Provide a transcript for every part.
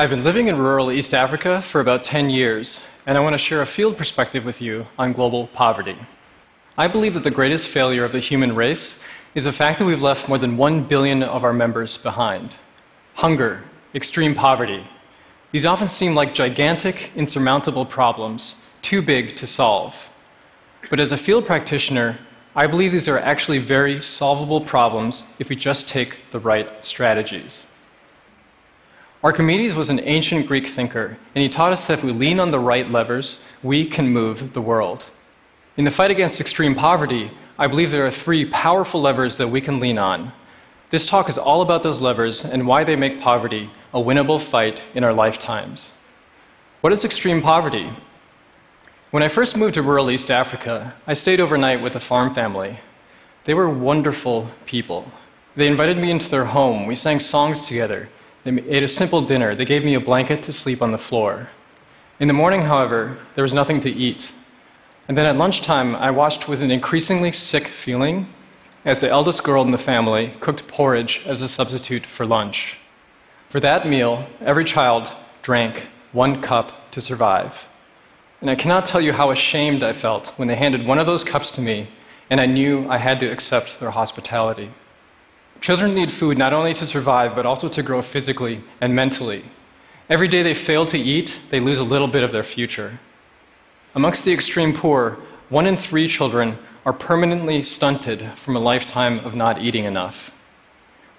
I've been living in rural East Africa for about 10 years, and I want to share a field perspective with you on global poverty. I believe that the greatest failure of the human race is the fact that we've left more than 1 billion of our members behind. Hunger, extreme poverty. These often seem like gigantic, insurmountable problems, too big to solve. But as a field practitioner, I believe these are actually very solvable problems if we just take the right strategies. Archimedes was an ancient Greek thinker, and he taught us that if we lean on the right levers, we can move the world. In the fight against extreme poverty, I believe there are three powerful levers that we can lean on. This talk is all about those levers and why they make poverty a winnable fight in our lifetimes. What is extreme poverty? When I first moved to rural East Africa, I stayed overnight with a farm family. They were wonderful people. They invited me into their home. We sang songs together. They ate a simple dinner. They gave me a blanket to sleep on the floor. In the morning, however, there was nothing to eat. And then at lunchtime, I watched with an increasingly sick feeling as the eldest girl in the family cooked porridge as a substitute for lunch. For that meal, every child drank one cup to survive. And I cannot tell you how ashamed I felt when they handed one of those cups to me and I knew I had to accept their hospitality. Children need food not only to survive, but also to grow physically and mentally. Every day they fail to eat, they lose a little bit of their future. Amongst the extreme poor, one in three children are permanently stunted from a lifetime of not eating enough.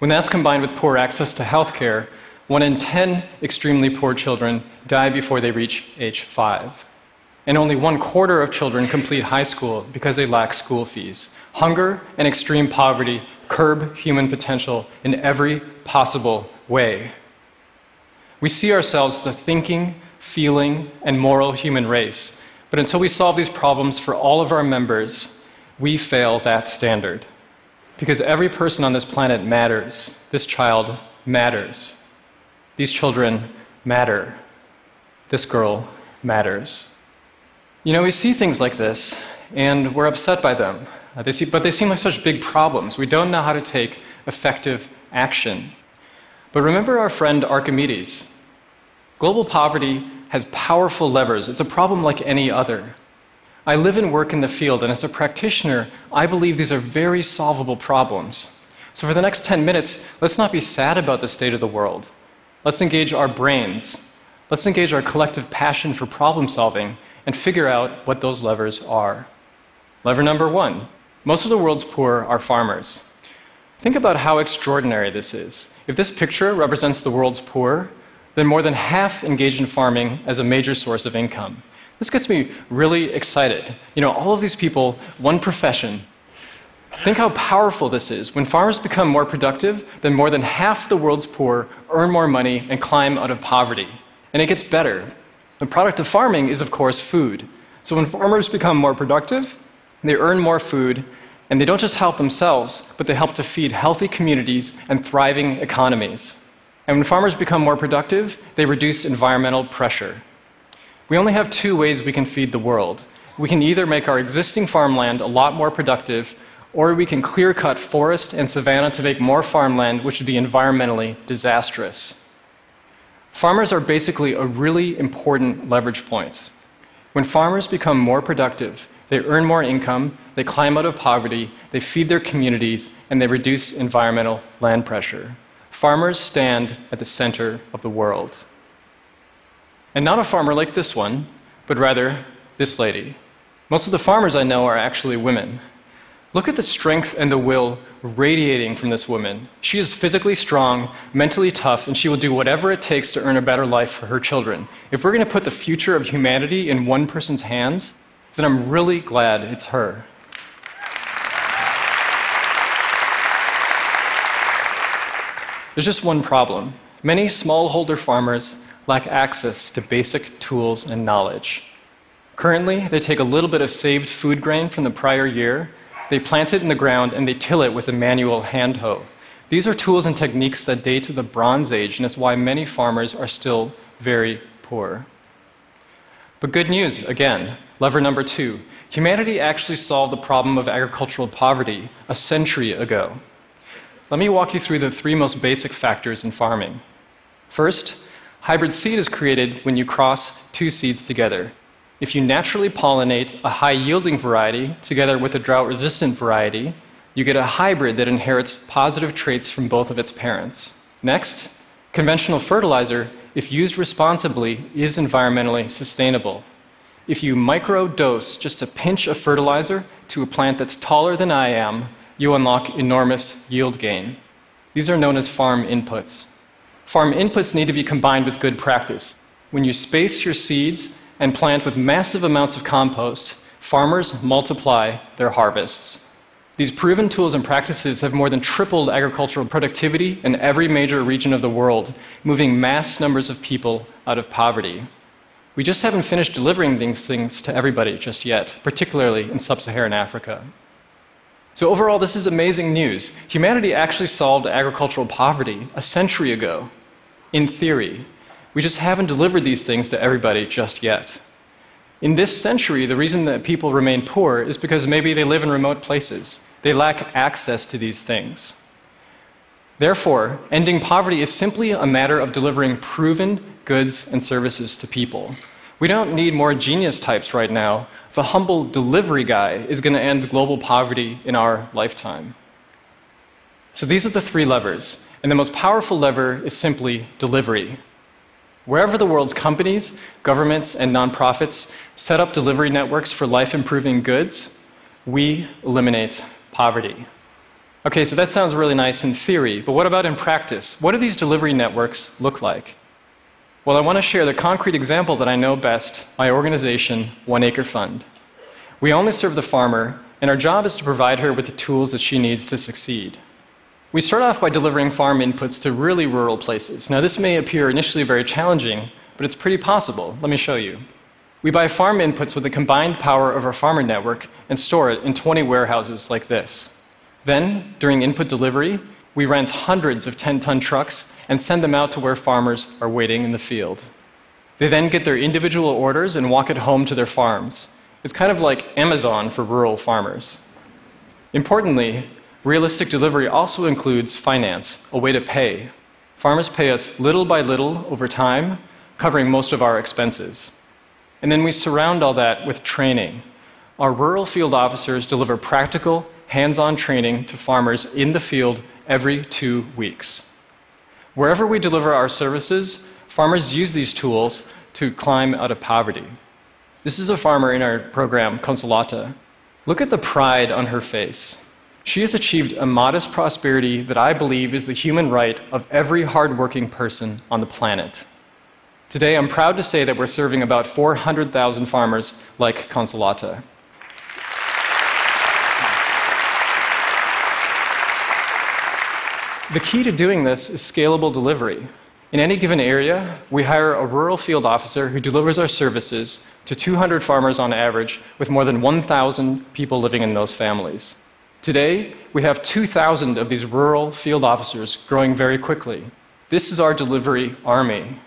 When that's combined with poor access to health care, one in 10 extremely poor children die before they reach age 5. And only one quarter of children complete high school because they lack school fees. Hunger and extreme poverty curb human potential in every possible way. We see ourselves as a thinking, feeling, and moral human race, but until we solve these problems for all of our members, we fail that standard. Because every person on this planet matters. This child matters. These children matter. This girl matters. You know, we see things like this, and we're upset by them. Uh, they see, but they seem like such big problems. We don't know how to take effective action. But remember our friend Archimedes. Global poverty has powerful levers. It's a problem like any other. I live and work in the field, and as a practitioner, I believe these are very solvable problems. So, for the next 10 minutes, let's not be sad about the state of the world. Let's engage our brains. Let's engage our collective passion for problem solving and figure out what those levers are. Lever number one most of the world's poor are farmers. Think about how extraordinary this is. If this picture represents the world's poor, then more than half engage in farming as a major source of income. This gets me really excited. You know, all of these people, one profession. Think how powerful this is. When farmers become more productive, then more than half the world's poor earn more money and climb out of poverty. And it gets better. The product of farming is, of course, food. So when farmers become more productive, they earn more food, and they don't just help themselves, but they help to feed healthy communities and thriving economies. And when farmers become more productive, they reduce environmental pressure. We only have two ways we can feed the world. We can either make our existing farmland a lot more productive, or we can clear cut forest and savanna to make more farmland, which would be environmentally disastrous. Farmers are basically a really important leverage point. When farmers become more productive, they earn more income, they climb out of poverty, they feed their communities, and they reduce environmental land pressure. Farmers stand at the center of the world. And not a farmer like this one, but rather this lady. Most of the farmers I know are actually women. Look at the strength and the will radiating from this woman. She is physically strong, mentally tough, and she will do whatever it takes to earn a better life for her children. If we're going to put the future of humanity in one person's hands, then I'm really glad it's her. There's just one problem. Many smallholder farmers lack access to basic tools and knowledge. Currently, they take a little bit of saved food grain from the prior year, they plant it in the ground, and they till it with a manual hand hoe. These are tools and techniques that date to the Bronze Age, and it's why many farmers are still very poor. But good news, again, lever number two. Humanity actually solved the problem of agricultural poverty a century ago. Let me walk you through the three most basic factors in farming. First, Hybrid seed is created when you cross two seeds together. If you naturally pollinate a high yielding variety together with a drought resistant variety, you get a hybrid that inherits positive traits from both of its parents. Next, conventional fertilizer, if used responsibly, is environmentally sustainable. If you microdose just a pinch of fertilizer to a plant that's taller than I am, you unlock enormous yield gain. These are known as farm inputs. Farm inputs need to be combined with good practice. When you space your seeds and plant with massive amounts of compost, farmers multiply their harvests. These proven tools and practices have more than tripled agricultural productivity in every major region of the world, moving mass numbers of people out of poverty. We just haven't finished delivering these things to everybody just yet, particularly in sub Saharan Africa. So, overall, this is amazing news. Humanity actually solved agricultural poverty a century ago, in theory. We just haven't delivered these things to everybody just yet. In this century, the reason that people remain poor is because maybe they live in remote places. They lack access to these things. Therefore, ending poverty is simply a matter of delivering proven goods and services to people. We don't need more genius types right now. The humble delivery guy is going to end global poverty in our lifetime. So these are the three levers. And the most powerful lever is simply delivery. Wherever the world's companies, governments, and nonprofits set up delivery networks for life improving goods, we eliminate poverty. Okay, so that sounds really nice in theory, but what about in practice? What do these delivery networks look like? Well, I want to share the concrete example that I know best my organization, One Acre Fund. We only serve the farmer, and our job is to provide her with the tools that she needs to succeed. We start off by delivering farm inputs to really rural places. Now, this may appear initially very challenging, but it's pretty possible. Let me show you. We buy farm inputs with the combined power of our farmer network and store it in 20 warehouses like this. Then, during input delivery, we rent hundreds of 10 ton trucks and send them out to where farmers are waiting in the field. They then get their individual orders and walk it home to their farms. It's kind of like Amazon for rural farmers. Importantly, realistic delivery also includes finance, a way to pay. Farmers pay us little by little over time, covering most of our expenses. And then we surround all that with training. Our rural field officers deliver practical, hands on training to farmers in the field every two weeks. Wherever we deliver our services, farmers use these tools to climb out of poverty. This is a farmer in our program, Consolata. Look at the pride on her face. She has achieved a modest prosperity that I believe is the human right of every hardworking person on the planet. Today, I'm proud to say that we're serving about 400,000 farmers like Consolata. The key to doing this is scalable delivery. In any given area, we hire a rural field officer who delivers our services to 200 farmers on average, with more than 1,000 people living in those families. Today, we have 2,000 of these rural field officers growing very quickly. This is our delivery army.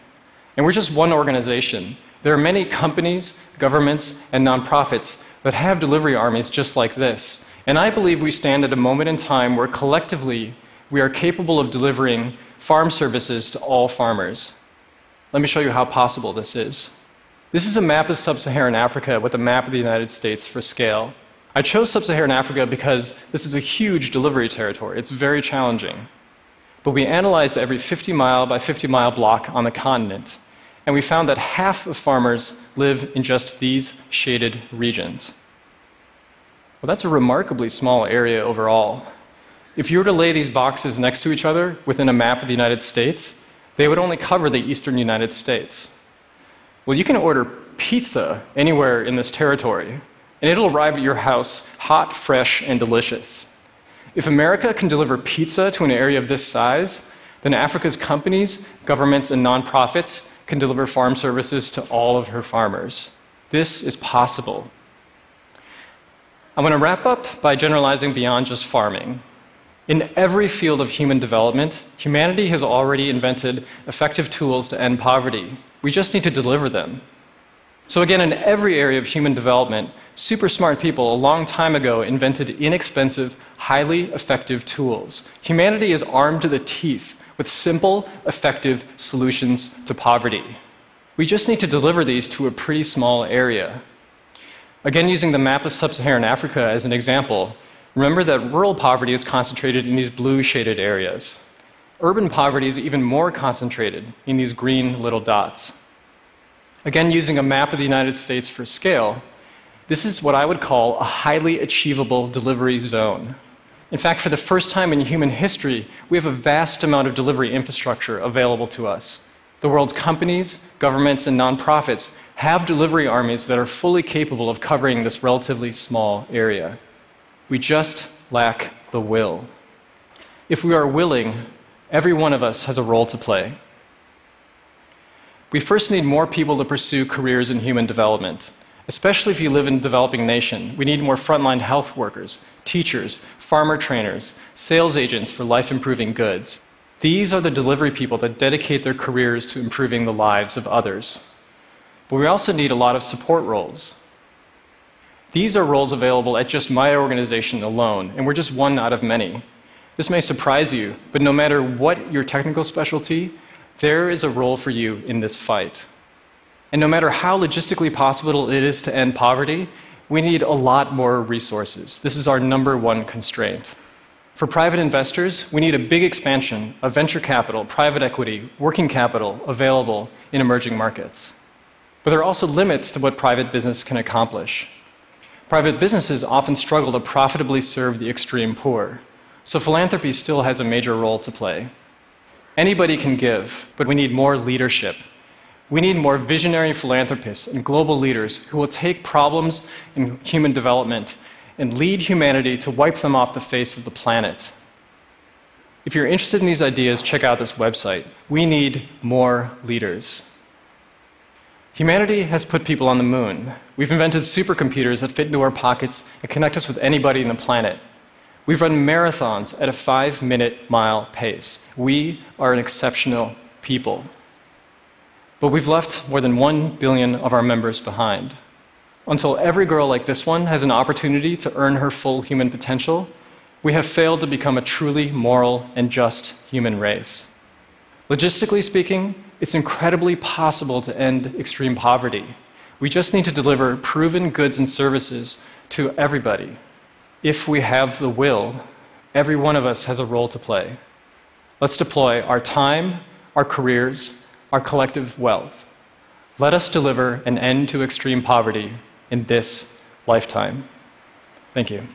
And we're just one organization. There are many companies, governments, and nonprofits that have delivery armies just like this. And I believe we stand at a moment in time where collectively we are capable of delivering farm services to all farmers. Let me show you how possible this is. This is a map of sub Saharan Africa with a map of the United States for scale. I chose sub Saharan Africa because this is a huge delivery territory. It's very challenging. But we analyzed every 50 mile by 50 mile block on the continent, and we found that half of farmers live in just these shaded regions. Well, that's a remarkably small area overall. If you were to lay these boxes next to each other within a map of the United States, they would only cover the eastern United States. Well, you can order pizza anywhere in this territory, and it'll arrive at your house hot, fresh, and delicious. If America can deliver pizza to an area of this size, then Africa's companies, governments, and nonprofits can deliver farm services to all of her farmers. This is possible. I want to wrap up by generalizing beyond just farming. In every field of human development, humanity has already invented effective tools to end poverty. We just need to deliver them. So, again, in every area of human development, super smart people a long time ago invented inexpensive, highly effective tools. Humanity is armed to the teeth with simple, effective solutions to poverty. We just need to deliver these to a pretty small area. Again, using the map of sub Saharan Africa as an example, remember that rural poverty is concentrated in these blue shaded areas. Urban poverty is even more concentrated in these green little dots. Again, using a map of the United States for scale, this is what I would call a highly achievable delivery zone. In fact, for the first time in human history, we have a vast amount of delivery infrastructure available to us. The world's companies, governments, and nonprofits have delivery armies that are fully capable of covering this relatively small area. We just lack the will. If we are willing, every one of us has a role to play. We first need more people to pursue careers in human development. Especially if you live in a developing nation, we need more frontline health workers, teachers, farmer trainers, sales agents for life improving goods. These are the delivery people that dedicate their careers to improving the lives of others. But we also need a lot of support roles. These are roles available at just my organization alone, and we're just one out of many. This may surprise you, but no matter what your technical specialty, there is a role for you in this fight. And no matter how logistically possible it is to end poverty, we need a lot more resources. This is our number one constraint. For private investors, we need a big expansion of venture capital, private equity, working capital available in emerging markets. But there are also limits to what private business can accomplish. Private businesses often struggle to profitably serve the extreme poor, so philanthropy still has a major role to play. Anybody can give, but we need more leadership we need more visionary philanthropists and global leaders who will take problems in human development and lead humanity to wipe them off the face of the planet. If you're interested in these ideas, check out this website. We need more leaders. Humanity has put people on the moon. We've invented supercomputers that fit into our pockets and connect us with anybody on the planet. We've run marathons at a five minute mile pace. We are an exceptional people. But we've left more than 1 billion of our members behind. Until every girl like this one has an opportunity to earn her full human potential, we have failed to become a truly moral and just human race. Logistically speaking, it's incredibly possible to end extreme poverty. We just need to deliver proven goods and services to everybody. If we have the will, every one of us has a role to play. Let's deploy our time, our careers, our collective wealth. Let us deliver an end to extreme poverty in this lifetime. Thank you.